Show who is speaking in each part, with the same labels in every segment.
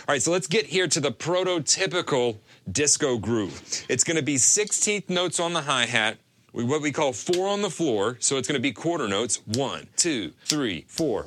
Speaker 1: All right, so let's get here to the prototypical disco groove. It's going to be 16th notes on the hi hat, what we call four on the floor. So it's going to be quarter notes one, two, three, four.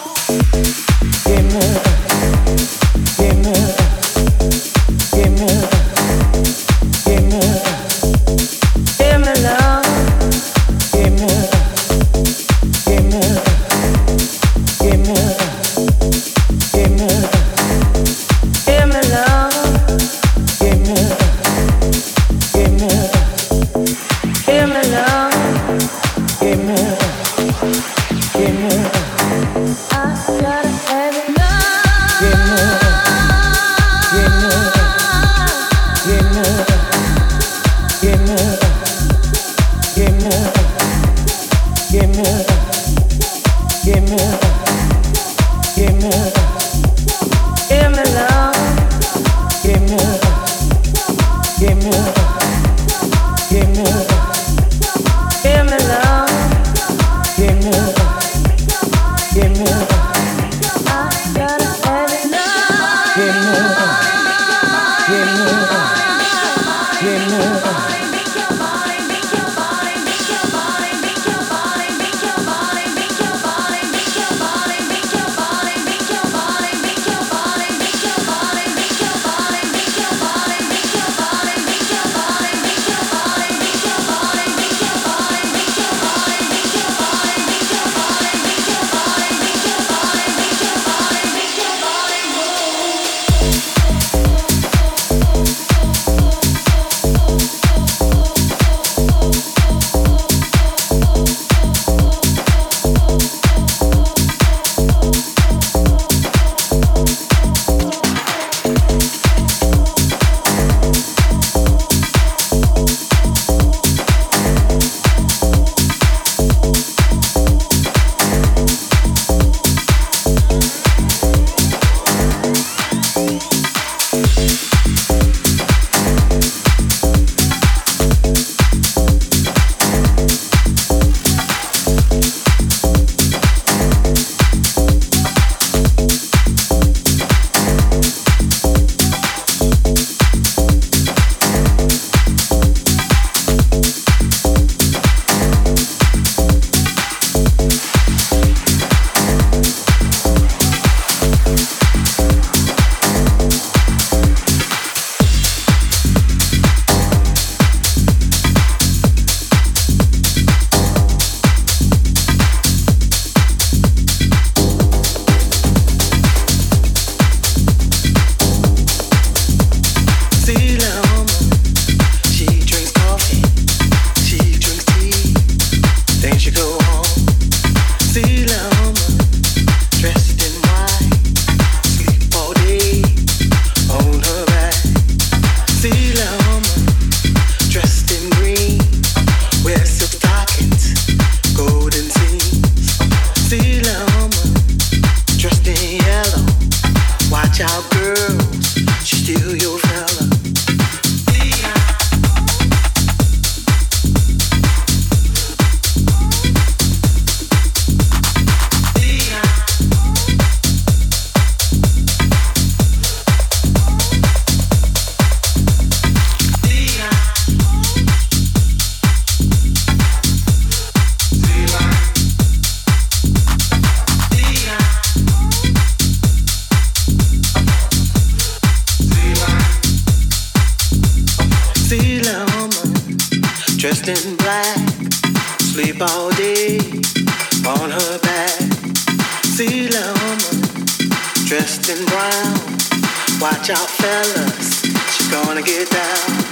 Speaker 2: stockings, golden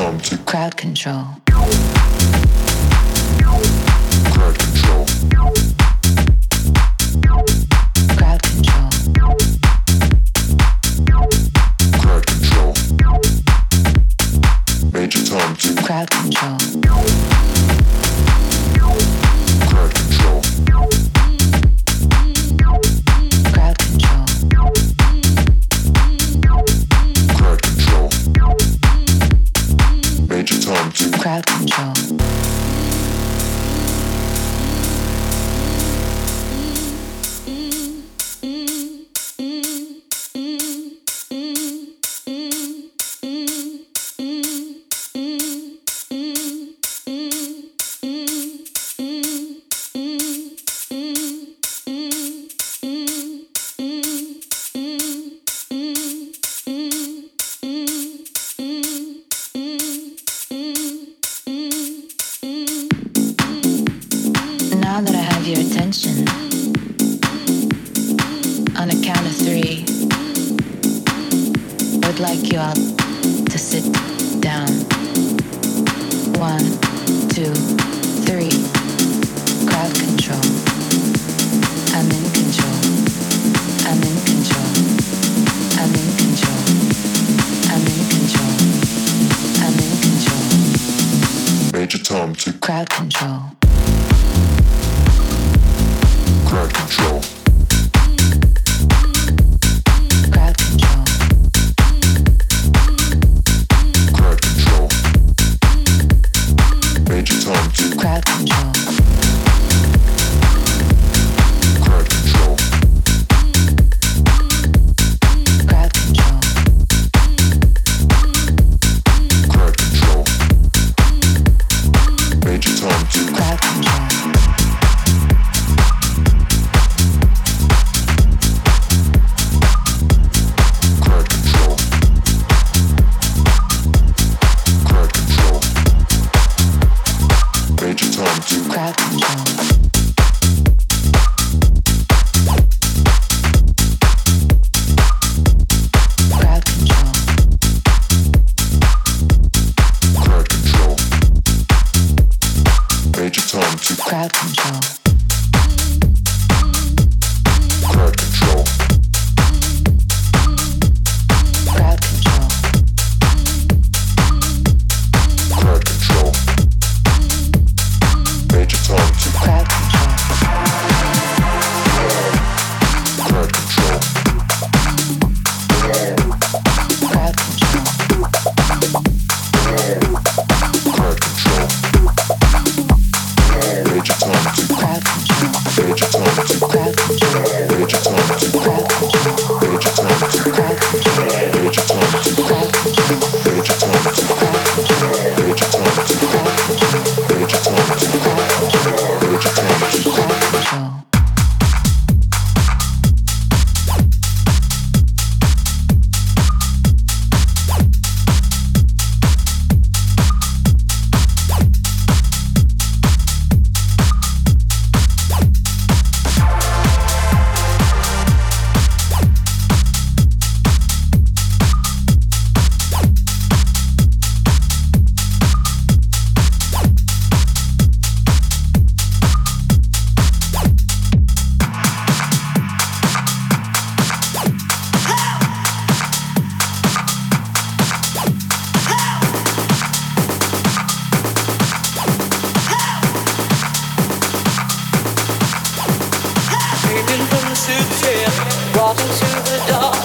Speaker 3: come to
Speaker 4: crowd control.
Speaker 5: Baby, listen the
Speaker 6: door.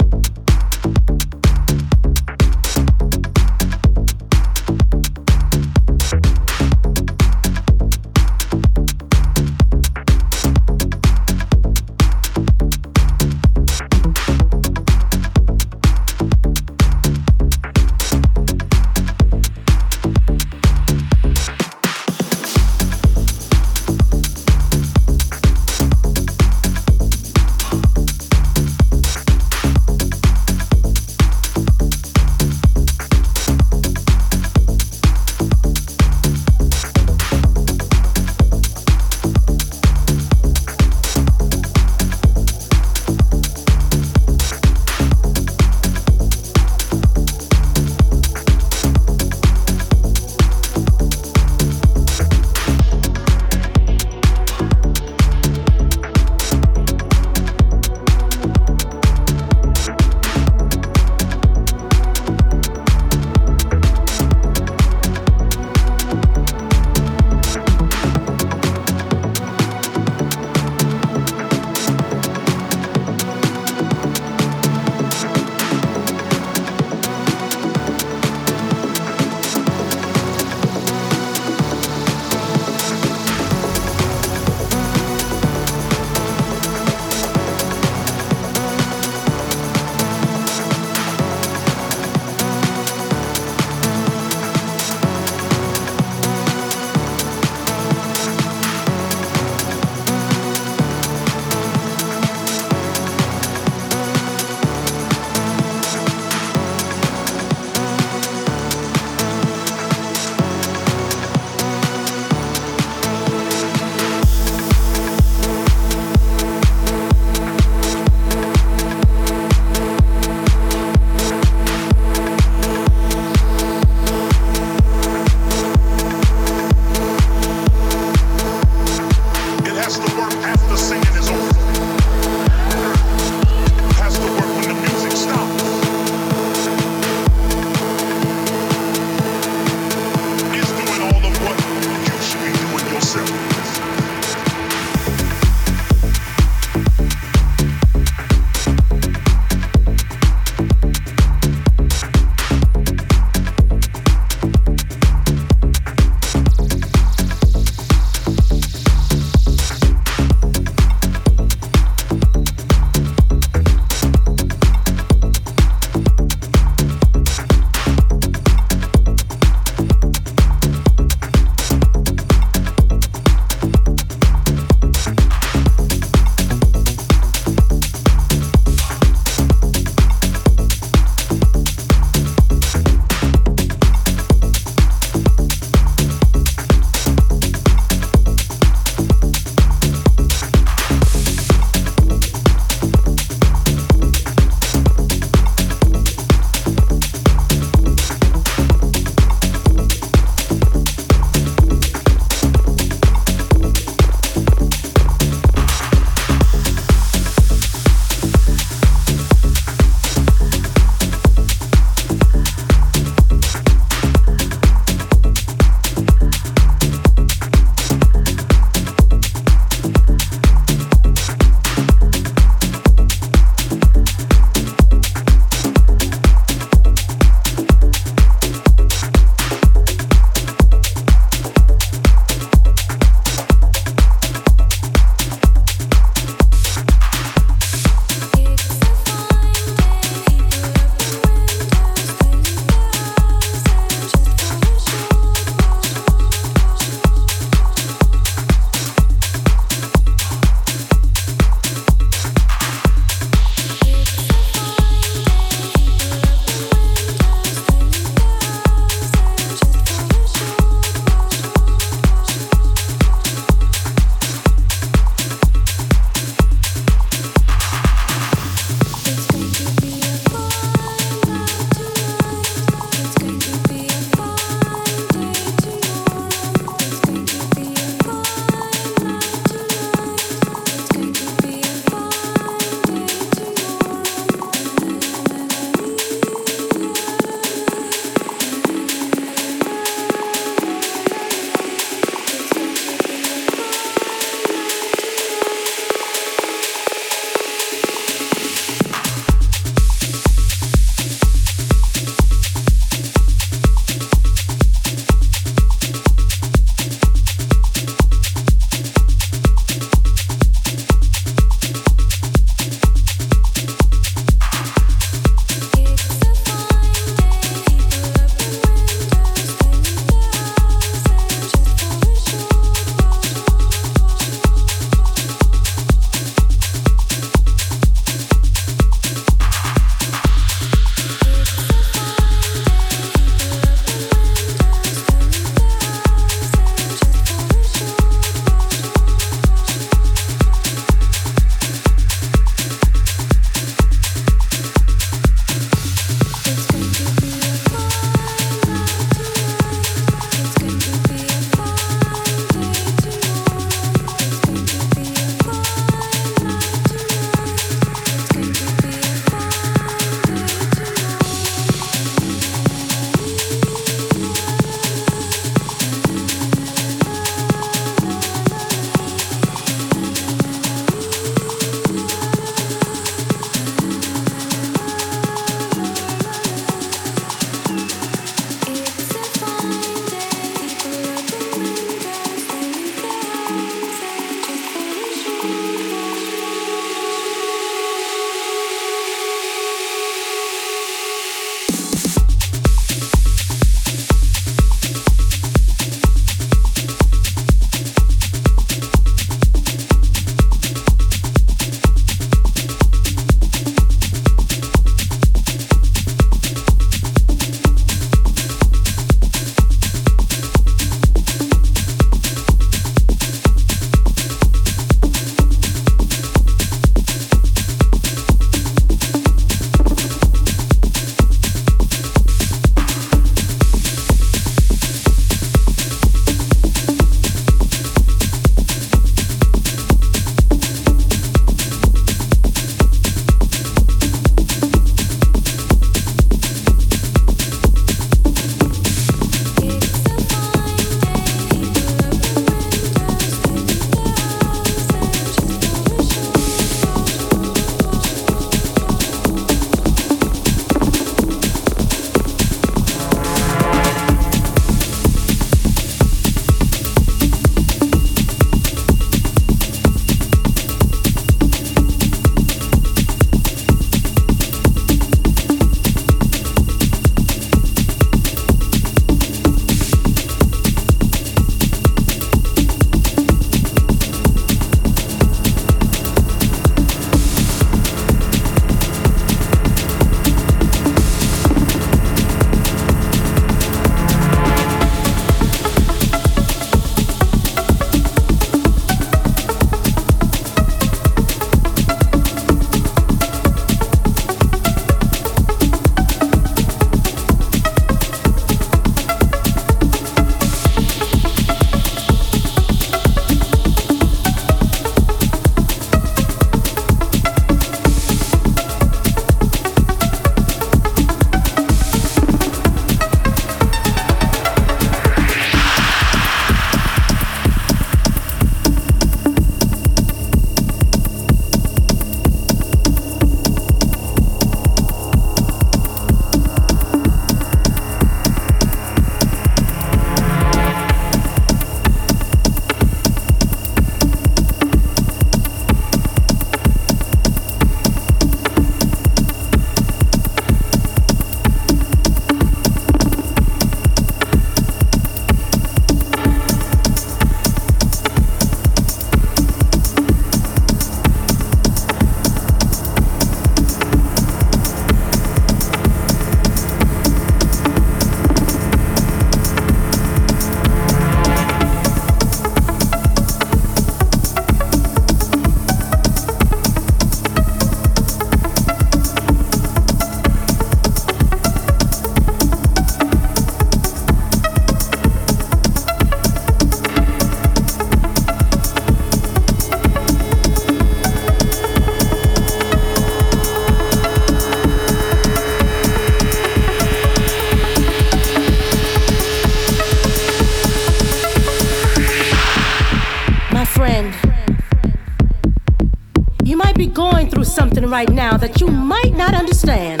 Speaker 6: right now that you might not understand.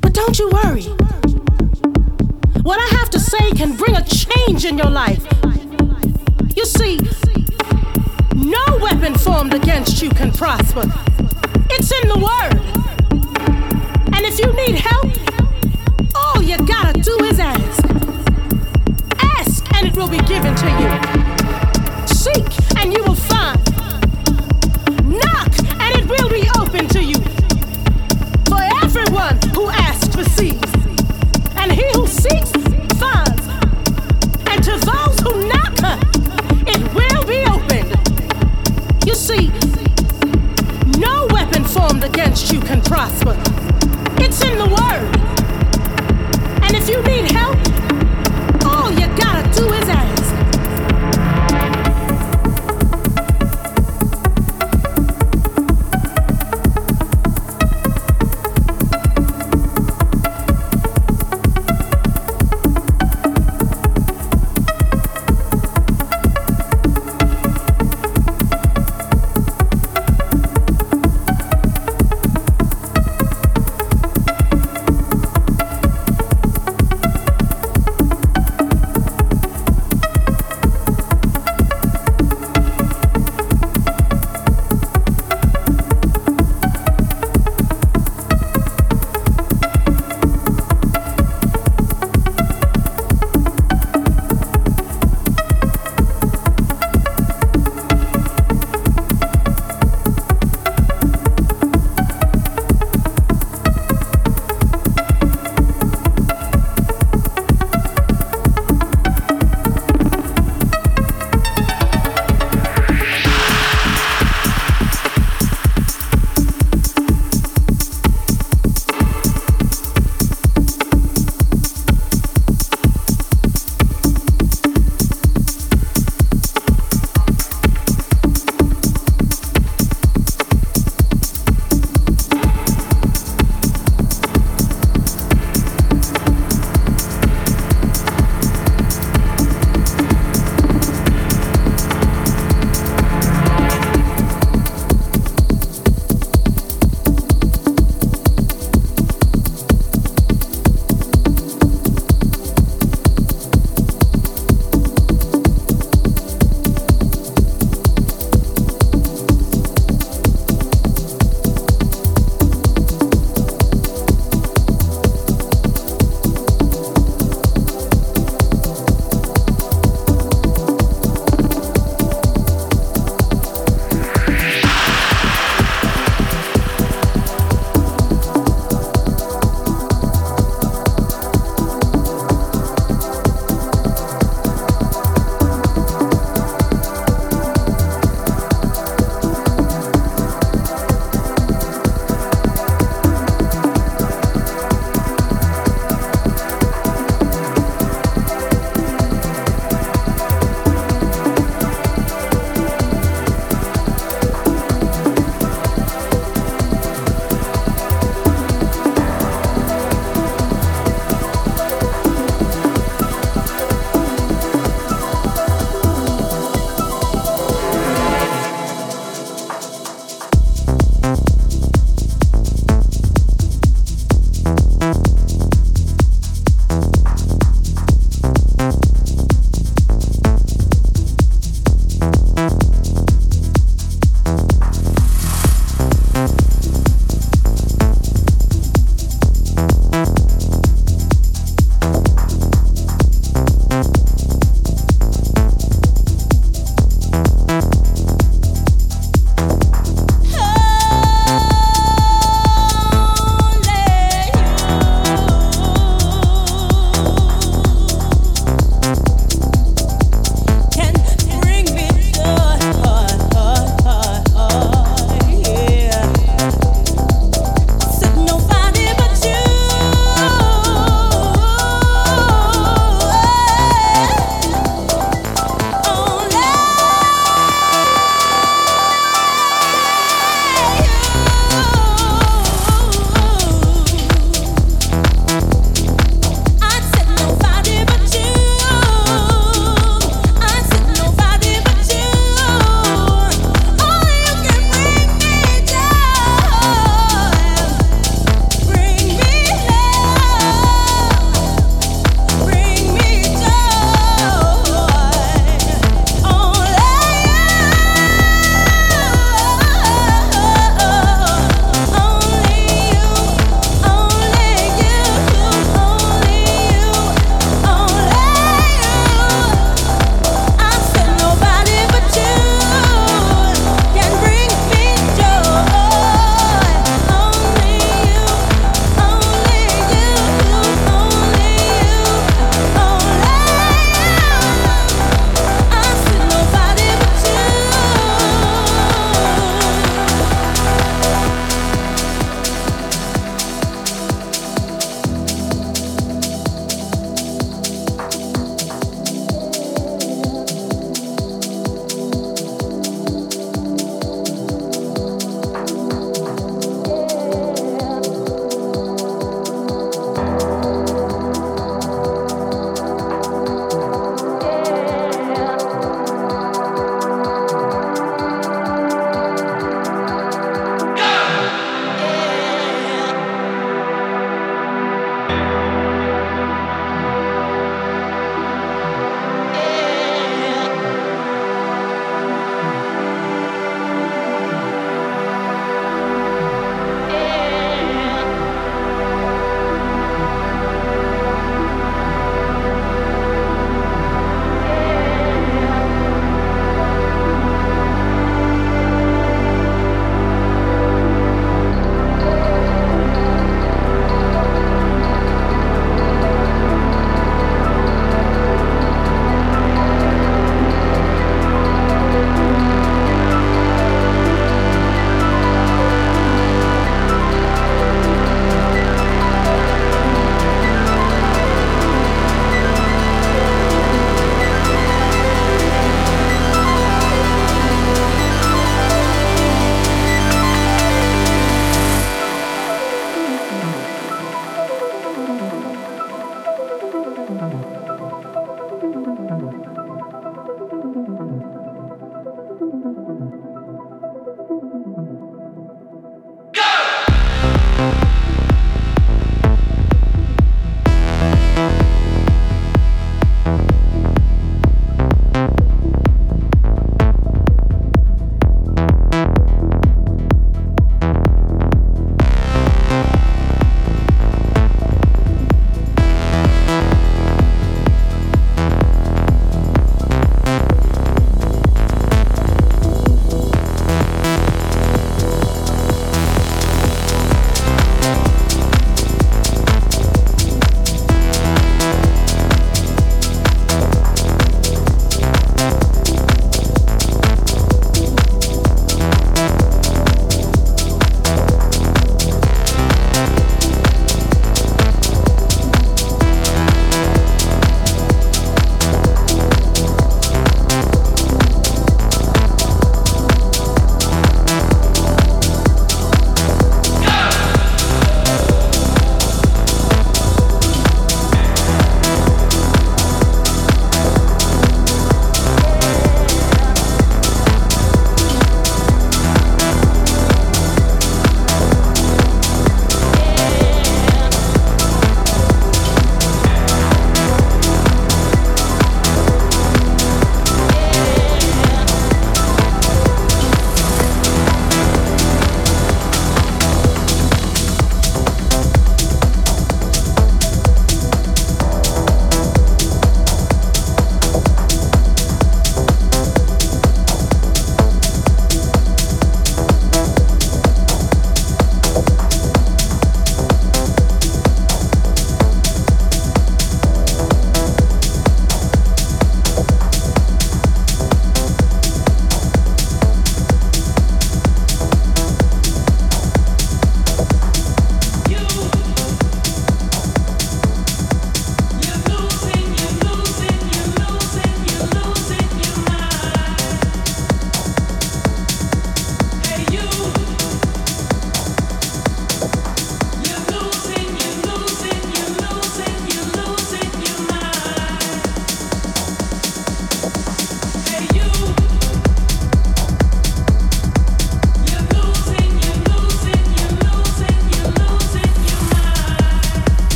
Speaker 6: But don't you worry. What I have to say can bring a change in your life.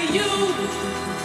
Speaker 6: You